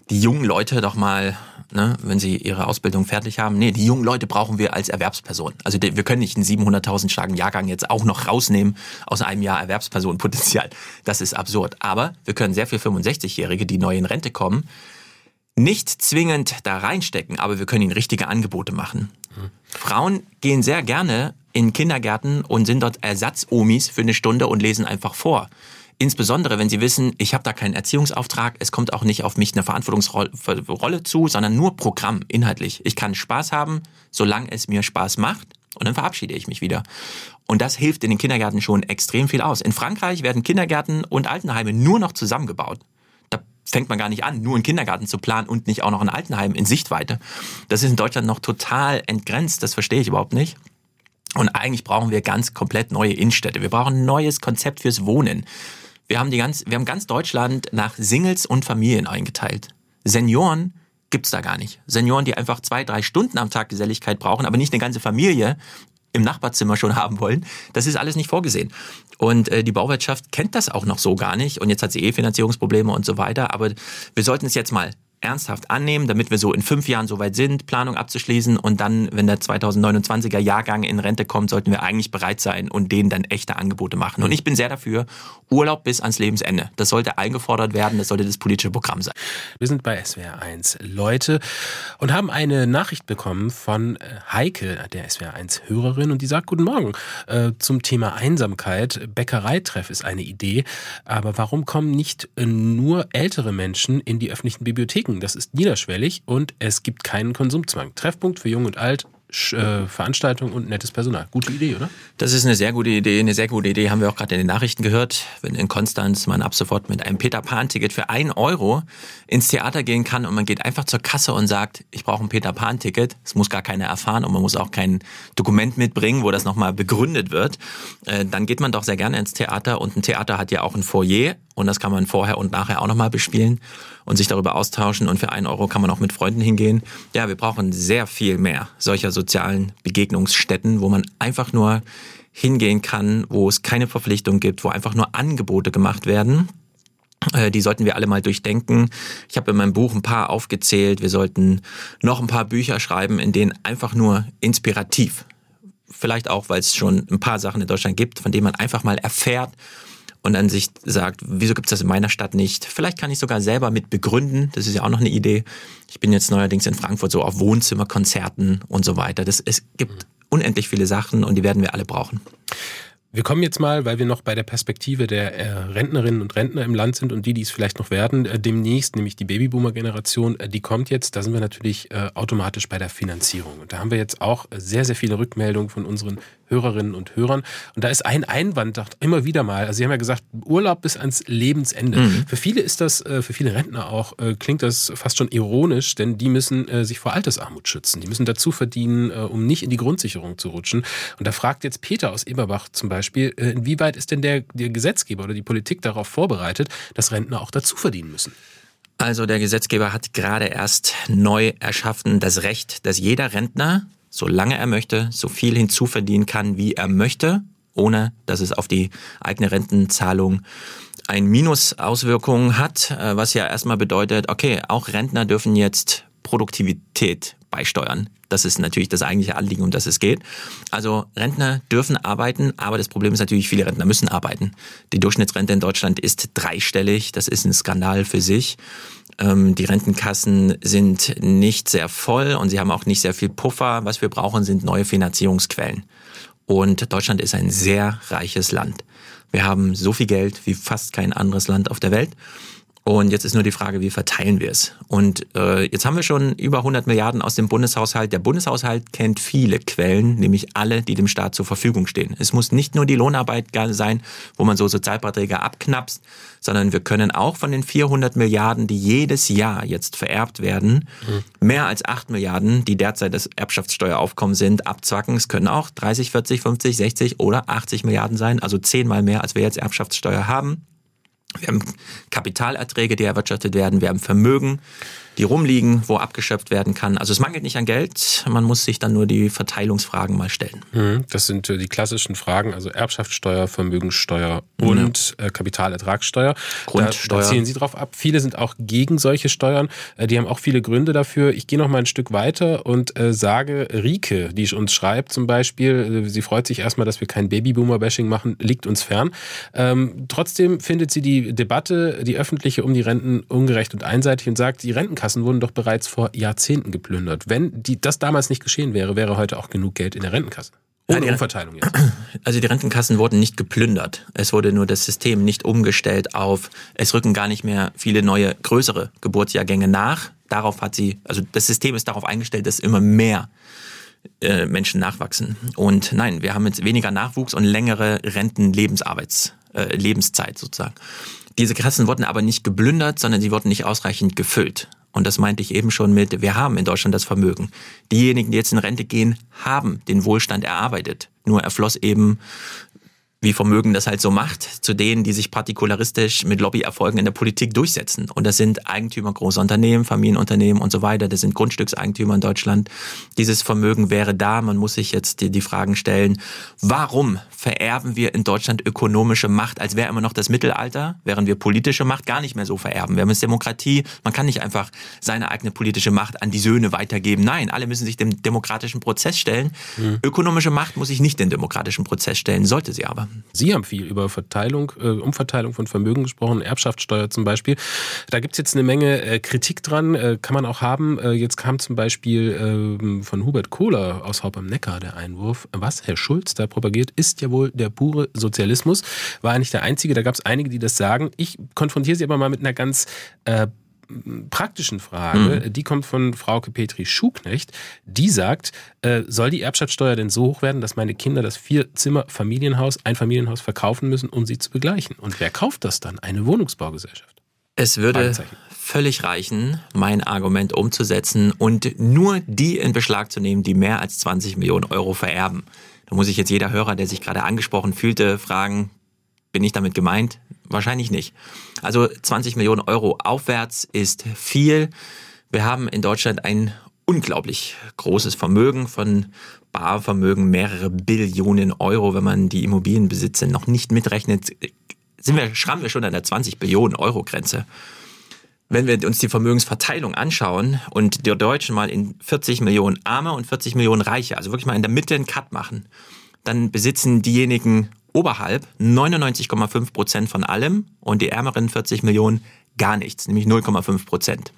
[SPEAKER 3] die jungen Leute doch mal, ne, wenn sie ihre Ausbildung fertig haben, nee, die jungen Leute brauchen wir als Erwerbsperson. Also wir können nicht einen 700.000 starken Jahrgang jetzt auch noch rausnehmen aus einem Jahr Erwerbspersonenpotenzial. Das ist absurd. Aber wir können sehr viel 65-Jährige, die neu in Rente kommen, nicht zwingend da reinstecken, aber wir können ihnen richtige Angebote machen. Mhm. Frauen gehen sehr gerne in Kindergärten und sind dort Ersatzomis für eine Stunde und lesen einfach vor. Insbesondere, wenn Sie wissen, ich habe da keinen Erziehungsauftrag, es kommt auch nicht auf mich eine Verantwortungsrolle zu, sondern nur Programm, inhaltlich. Ich kann Spaß haben, solange es mir Spaß macht und dann verabschiede ich mich wieder. Und das hilft in den Kindergärten schon extrem viel aus. In Frankreich werden Kindergärten und Altenheime nur noch zusammengebaut. Da fängt man gar nicht an, nur einen Kindergarten zu planen und nicht auch noch ein Altenheim in Sichtweite. Das ist in Deutschland noch total entgrenzt, das verstehe ich überhaupt nicht. Und eigentlich brauchen wir ganz komplett neue Innenstädte. Wir brauchen ein neues Konzept fürs Wohnen. Wir haben, die ganz, wir haben ganz Deutschland nach Singles und Familien eingeteilt. Senioren gibt's da gar nicht. Senioren, die einfach zwei, drei Stunden am Tag Geselligkeit brauchen, aber nicht eine ganze Familie im Nachbarzimmer schon haben wollen. Das ist alles nicht vorgesehen. Und äh, die Bauwirtschaft kennt das auch noch so gar nicht. Und jetzt hat sie eh Finanzierungsprobleme und so weiter. Aber wir sollten es jetzt mal ernsthaft annehmen, damit wir so in fünf Jahren soweit sind, Planung abzuschließen und dann, wenn der 2029er Jahrgang in Rente kommt, sollten wir eigentlich bereit sein und denen dann echte Angebote machen. Und ich bin sehr dafür, Urlaub bis ans Lebensende. Das sollte eingefordert werden, das sollte das politische Programm sein.
[SPEAKER 2] Wir sind bei SWR1 Leute und haben eine Nachricht bekommen von äh, Heike, der SWR1 Hörerin, und die sagt, guten Morgen, äh, zum Thema Einsamkeit. Bäckereitreff ist eine Idee, aber warum kommen nicht äh, nur ältere Menschen in die öffentlichen Bibliotheken? Denken, das ist niederschwellig und es gibt keinen Konsumzwang. Treffpunkt für Jung und Alt, äh, Veranstaltung und nettes Personal. Gute Idee, oder?
[SPEAKER 3] Das ist eine sehr gute Idee. Eine sehr gute Idee haben wir auch gerade in den Nachrichten gehört. Wenn in Konstanz man ab sofort mit einem Peter Pan-Ticket für ein Euro ins Theater gehen kann und man geht einfach zur Kasse und sagt, ich brauche ein Peter Pan-Ticket. Das muss gar keiner erfahren und man muss auch kein Dokument mitbringen, wo das nochmal begründet wird. Äh, dann geht man doch sehr gerne ins Theater und ein Theater hat ja auch ein Foyer und das kann man vorher und nachher auch nochmal bespielen und sich darüber austauschen. Und für einen Euro kann man auch mit Freunden hingehen. Ja, wir brauchen sehr viel mehr solcher sozialen Begegnungsstätten, wo man einfach nur hingehen kann, wo es keine Verpflichtung gibt, wo einfach nur Angebote gemacht werden. Äh, die sollten wir alle mal durchdenken. Ich habe in meinem Buch ein paar aufgezählt. Wir sollten noch ein paar Bücher schreiben, in denen einfach nur inspirativ, vielleicht auch, weil es schon ein paar Sachen in Deutschland gibt, von denen man einfach mal erfährt, und an sich sagt, wieso gibt es das in meiner Stadt nicht? Vielleicht kann ich sogar selber mit begründen. Das ist ja auch noch eine Idee. Ich bin jetzt neuerdings in Frankfurt so auf Wohnzimmerkonzerten und so weiter. Das, es gibt unendlich viele Sachen und die werden wir alle brauchen.
[SPEAKER 2] Wir kommen jetzt mal, weil wir noch bei der Perspektive der äh, Rentnerinnen und Rentner im Land sind und die, die es vielleicht noch werden, äh, demnächst, nämlich die Babyboomer-Generation, äh, die kommt jetzt, da sind wir natürlich automatisch bei der Finanzierung. Und da haben wir jetzt auch sehr, sehr viele Rückmeldungen von unseren Hörerinnen und Hörern. Und da ist ein Einwand immer wieder mal. Also Sie haben ja gesagt, Urlaub bis ans Lebensende. Mhm. Für viele ist das, äh, für viele Rentner auch, äh, klingt das fast schon ironisch, denn die müssen äh, sich vor Altersarmut schützen. Die müssen dazu verdienen, um nicht in die Grundsicherung zu rutschen. Und da fragt jetzt Peter aus Eberbach zum Beispiel, inwieweit ist denn der, der Gesetzgeber oder die Politik darauf vorbereitet, dass Rentner auch dazu verdienen müssen?
[SPEAKER 3] Also der Gesetzgeber hat gerade erst neu erschaffen das Recht, dass jeder Rentner, solange er möchte, so viel hinzuverdienen kann, wie er möchte, ohne dass es auf die eigene Rentenzahlung ein Minusauswirkungen hat, äh, was ja erstmal bedeutet, okay, auch Rentner dürfen jetzt Produktivität beisteuern. Das ist natürlich das eigentliche Anliegen, um das es geht. Also Rentner dürfen arbeiten, aber das Problem ist natürlich, viele Rentner müssen arbeiten. Die Durchschnittsrente in Deutschland ist dreistellig. Das ist ein Skandal für sich. Ähm, die Rentenkassen sind nicht sehr voll und sie haben auch nicht sehr viel Puffer. Was wir brauchen, sind neue Finanzierungsquellen. Und Deutschland ist ein sehr reiches Land. Wir haben so viel Geld wie fast kein anderes Land auf der Welt. Und jetzt ist nur die Frage, wie verteilen wir es? Und äh, jetzt haben wir schon über 100 Milliarden aus dem Bundeshaushalt. Der Bundeshaushalt kennt viele Quellen, nämlich alle, die dem Staat zur Verfügung stehen. Es muss nicht nur die Lohnarbeit sein, wo man so Sozialbeiträge abknapst, sondern wir können auch von den 400 Milliarden, die jedes Jahr jetzt vererbt werden, mhm. mehr als 8 Milliarden, die derzeit das Erbschaftssteueraufkommen sind, abzwacken. Es können auch 30, 40, 50, 60 oder 80 Milliarden sein, also zehnmal mehr, als wir jetzt Erbschaftssteuer haben. Wir haben Kapitalerträge, die erwirtschaftet werden. Wir haben Vermögen, die rumliegen, wo abgeschöpft werden kann. Also es mangelt nicht an Geld, man muss sich dann nur die Verteilungsfragen mal stellen.
[SPEAKER 2] Mhm, das sind äh, die klassischen Fragen, also Erbschaftssteuer, Vermögenssteuer und ja. Äh, Kapitalertragssteuer. Grundsteuer. Da, da zielen Sie drauf ab. Viele sind auch gegen solche Steuern. Äh, die haben auch viele Gründe dafür. Ich gehe noch mal ein Stück weiter und sage, Rike, die uns schreibt zum Beispiel, sie freut sich erstmal, dass wir kein Babyboomer-Bashing machen, liegt uns fern. Ähm, trotzdem findet sie die Debatte, die öffentliche um die Renten ungerecht und einseitig und sagt, die Rentenkasse Rentenkassen wurden doch bereits vor Jahrzehnten geplündert. Wenn die, das damals nicht geschehen wäre, wäre heute auch genug Geld in der Rentenkasse. Ohne Umverteilung jetzt.
[SPEAKER 3] Also die Rentenkassen wurden nicht geplündert. Es wurde nur das System nicht umgestellt auf, es rücken gar nicht mehr viele neue, größere Geburtsjahrgänge nach. Darauf hat sie, also das System ist darauf eingestellt, dass immer mehr äh, Menschen nachwachsen. Und nein, wir haben jetzt weniger Nachwuchs und längere Rentenlebensarbeits, äh, Lebenszeit sozusagen. Diese Kassen wurden aber nicht geplündert, sondern sie wurden nicht ausreichend gefüllt. Und das meinte ich eben schon mit, wir haben in Deutschland das Vermögen. Diejenigen, die jetzt in Rente gehen, haben den Wohlstand erarbeitet. Nur er floss eben wie Vermögen das halt so macht, zu denen, die sich partikularistisch mit Lobbyerfolgen in der Politik durchsetzen. Und das sind Eigentümer großer Unternehmen, Familienunternehmen und so weiter. Das sind Grundstückseigentümer in Deutschland. Dieses Vermögen wäre da. Man muss sich jetzt die, die Fragen stellen, warum vererben wir in Deutschland ökonomische Macht, als wäre immer noch das Mittelalter, während wir politische Macht gar nicht mehr so vererben. Wir haben jetzt Demokratie. Man kann nicht einfach seine eigene politische Macht an die Söhne weitergeben. Nein, alle müssen sich dem demokratischen Prozess stellen. Mhm. Ökonomische Macht muss sich nicht den demokratischen Prozess stellen, sollte sie aber.
[SPEAKER 2] Sie haben viel über Verteilung, äh, Umverteilung von Vermögen gesprochen, Erbschaftssteuer zum Beispiel. Da gibt's jetzt eine Menge äh, Kritik dran, äh, kann man auch haben. Äh, jetzt kam zum Beispiel ähm, von Hubert Kohler aus Haupt am Neckar der Einwurf, was Herr Schulz da propagiert, ist ja wohl der pure Sozialismus. War nicht der einzige, da gab's einige, die das sagen. Ich konfrontiere sie aber mal mit einer ganz äh, praktischen Frage, mhm. die kommt von Frau Petri Schuknecht. Die sagt, äh, soll die Erbschaftssteuer denn so hoch werden, dass meine Kinder das Vier-Zimmer-Familienhaus, ein Familienhaus verkaufen müssen, um sie zu begleichen? Und wer kauft das dann? Eine Wohnungsbaugesellschaft.
[SPEAKER 3] Es würde völlig reichen, mein Argument umzusetzen und nur die in Beschlag zu nehmen, die mehr als 20 Millionen Euro vererben. Da muss ich jetzt jeder Hörer, der sich gerade angesprochen fühlte, fragen, bin ich damit gemeint? Wahrscheinlich nicht. Also 20 Millionen Euro aufwärts ist viel. Wir haben in Deutschland ein unglaublich großes Vermögen von Barvermögen, mehrere Billionen Euro, wenn man die Immobilienbesitze noch nicht mitrechnet, sind wir, schrammen wir schon an der 20 Billionen Euro Grenze. Wenn wir uns die Vermögensverteilung anschauen und die Deutschen mal in 40 Millionen Arme und 40 Millionen Reiche, also wirklich mal in der Mitte einen Cut machen, dann besitzen diejenigen oberhalb 99,5 Prozent von allem und die ärmeren 40 Millionen gar nichts, nämlich 0,5 Prozent.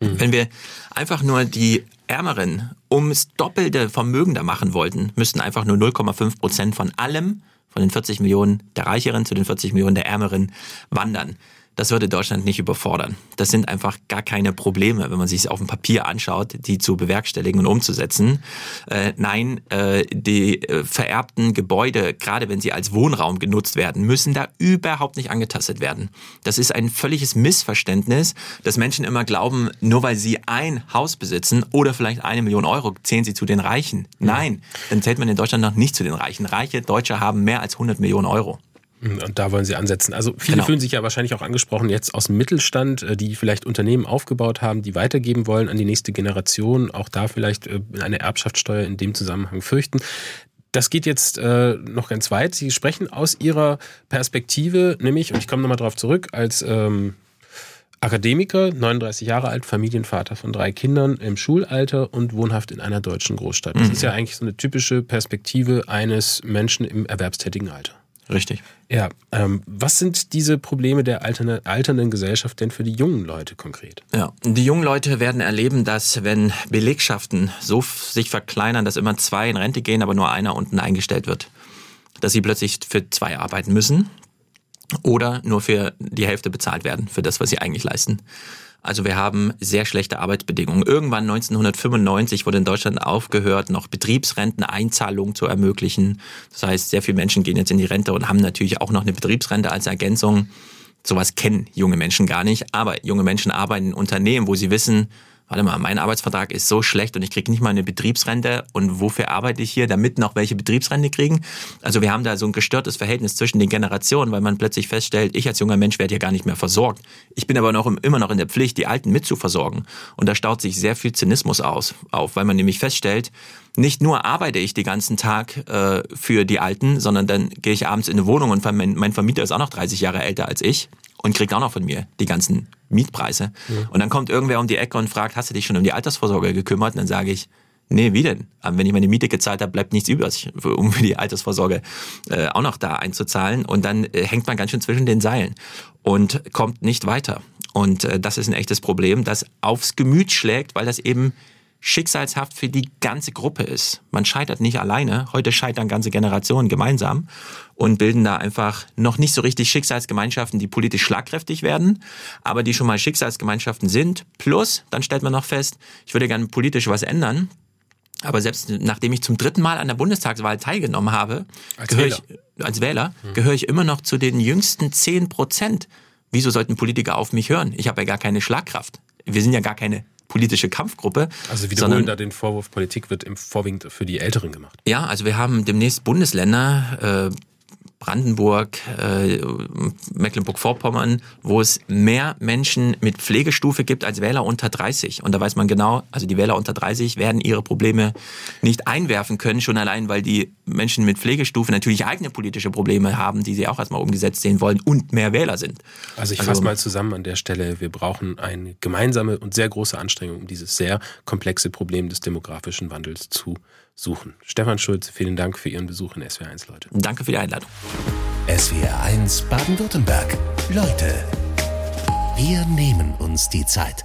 [SPEAKER 3] Mhm. Wenn wir einfach nur die Ärmeren ums doppelte Vermögen da machen wollten, müssten einfach nur 0,5 Prozent von allem, von den 40 Millionen der Reicheren zu den 40 Millionen der Ärmeren wandern. Das würde Deutschland nicht überfordern. Das sind einfach gar keine Probleme, wenn man sich es auf dem Papier anschaut, die zu bewerkstelligen und umzusetzen. Äh, nein, äh, die äh, vererbten Gebäude, gerade wenn sie als Wohnraum genutzt werden, müssen da überhaupt nicht angetastet werden. Das ist ein völliges Missverständnis, dass Menschen immer glauben, nur weil sie ein Haus besitzen oder vielleicht eine Million Euro, zählen sie zu den Reichen. Nein, dann zählt man in Deutschland noch nicht zu den Reichen. Reiche Deutsche haben mehr als 100 Millionen Euro.
[SPEAKER 2] Und da wollen Sie ansetzen. Also viele
[SPEAKER 3] Genau.
[SPEAKER 2] fühlen sich ja wahrscheinlich auch angesprochen jetzt aus dem Mittelstand, äh, die vielleicht Unternehmen aufgebaut haben, die weitergeben wollen an die nächste Generation, auch da vielleicht äh, eine Erbschaftssteuer in dem Zusammenhang fürchten. Das geht jetzt äh, noch ganz weit. Sie sprechen aus Ihrer Perspektive, nämlich, und ich komme nochmal drauf zurück, als ähm, Akademiker, 39 Jahre alt, Familienvater von drei Kindern im Schulalter und wohnhaft in einer deutschen Großstadt. Das ist ja eigentlich so eine typische Perspektive eines Menschen im erwerbstätigen Alter.
[SPEAKER 3] Richtig.
[SPEAKER 2] Ja, ähm, was sind diese Probleme der alterne, alternden Gesellschaft denn für die jungen Leute konkret?
[SPEAKER 3] Ja, die jungen Leute werden erleben, dass wenn Belegschaften so sich verkleinern, dass immer zwei in Rente gehen, aber nur einer unten eingestellt wird, dass sie plötzlich für zwei arbeiten müssen oder nur für die Hälfte bezahlt werden, für das, was sie eigentlich leisten. Also wir haben sehr schlechte Arbeitsbedingungen. Irgendwann 1995 wurde in Deutschland aufgehört, noch Betriebsrenteneinzahlungen zu ermöglichen. Das heißt, sehr viele Menschen gehen jetzt in die Rente und haben natürlich auch noch eine Betriebsrente als Ergänzung. Sowas kennen junge Menschen gar nicht, aber junge Menschen arbeiten in Unternehmen, wo sie wissen, warte mal, mein Arbeitsvertrag ist so schlecht und ich kriege nicht mal eine Betriebsrente und wofür arbeite ich hier, damit noch welche Betriebsrente kriegen? Also wir haben da so ein gestörtes Verhältnis zwischen den Generationen, weil man plötzlich feststellt, ich als junger Mensch werde hier gar nicht mehr versorgt. Ich bin aber noch im, immer noch in der Pflicht, die Alten mitzuversorgen. Und da staut sich sehr viel Zynismus aus, auf, weil man nämlich feststellt, nicht nur arbeite ich den ganzen Tag äh, für die Alten, sondern dann gehe ich abends in eine Wohnung und mein, mein Vermieter ist auch noch 30 Jahre älter als ich und kriegt auch noch von mir die ganzen Mietpreise. Und dann kommt irgendwer um die Ecke und fragt, hast du dich schon um die Altersvorsorge gekümmert? Und dann sage ich, nee, wie denn? Aber wenn ich meine Miete gezahlt habe, bleibt nichts übrig, um für die Altersvorsorge äh, auch noch da einzuzahlen. Und dann äh, hängt man ganz schön zwischen den Seilen und kommt nicht weiter. Und äh, das ist ein echtes Problem, das aufs Gemüt schlägt, weil das eben schicksalshaft für die ganze Gruppe ist. Man scheitert nicht alleine. Heute scheitern ganze Generationen gemeinsam und bilden da einfach noch nicht so richtig Schicksalsgemeinschaften, die politisch schlagkräftig werden, aber die schon mal Schicksalsgemeinschaften sind. Plus, dann stellt man noch fest, ich würde gerne politisch was ändern. Aber selbst nachdem ich zum dritten Mal an der Bundestagswahl teilgenommen habe,
[SPEAKER 2] Als
[SPEAKER 3] gehöre
[SPEAKER 2] Wähler.
[SPEAKER 3] ich, als Wähler, gehöre ich immer noch zu den jüngsten 10 Prozent. Wieso sollten Politiker auf mich hören? Ich habe ja gar keine Schlagkraft. Wir sind ja gar keine politische Kampfgruppe.
[SPEAKER 2] Also wiederholen
[SPEAKER 3] sondern-
[SPEAKER 2] da den Vorwurf, Politik wird im vorwiegend für die Älteren gemacht.
[SPEAKER 3] ja, also wir haben demnächst Bundesländer, äh, Brandenburg, äh, Mecklenburg-Vorpommern, wo es mehr Menschen mit Pflegestufe gibt als Wähler unter 30. Und da weiß man genau, also die Wähler unter 30 werden ihre Probleme nicht einwerfen können, schon allein, weil die Menschen mit Pflegestufe natürlich eigene politische Probleme haben, die sie auch erstmal umgesetzt sehen wollen und mehr Wähler sind.
[SPEAKER 2] Also ich fasse mal zusammen an der Stelle, wir brauchen eine gemeinsame und sehr große Anstrengung, um dieses sehr komplexe Problem des demografischen Wandels zu suchen. Stefan Schulz, vielen Dank für Ihren Besuch in SWR1, Leute.
[SPEAKER 3] Danke für die Einladung.
[SPEAKER 1] SWR1 Baden-Württemberg. Leute, wir nehmen uns die Zeit.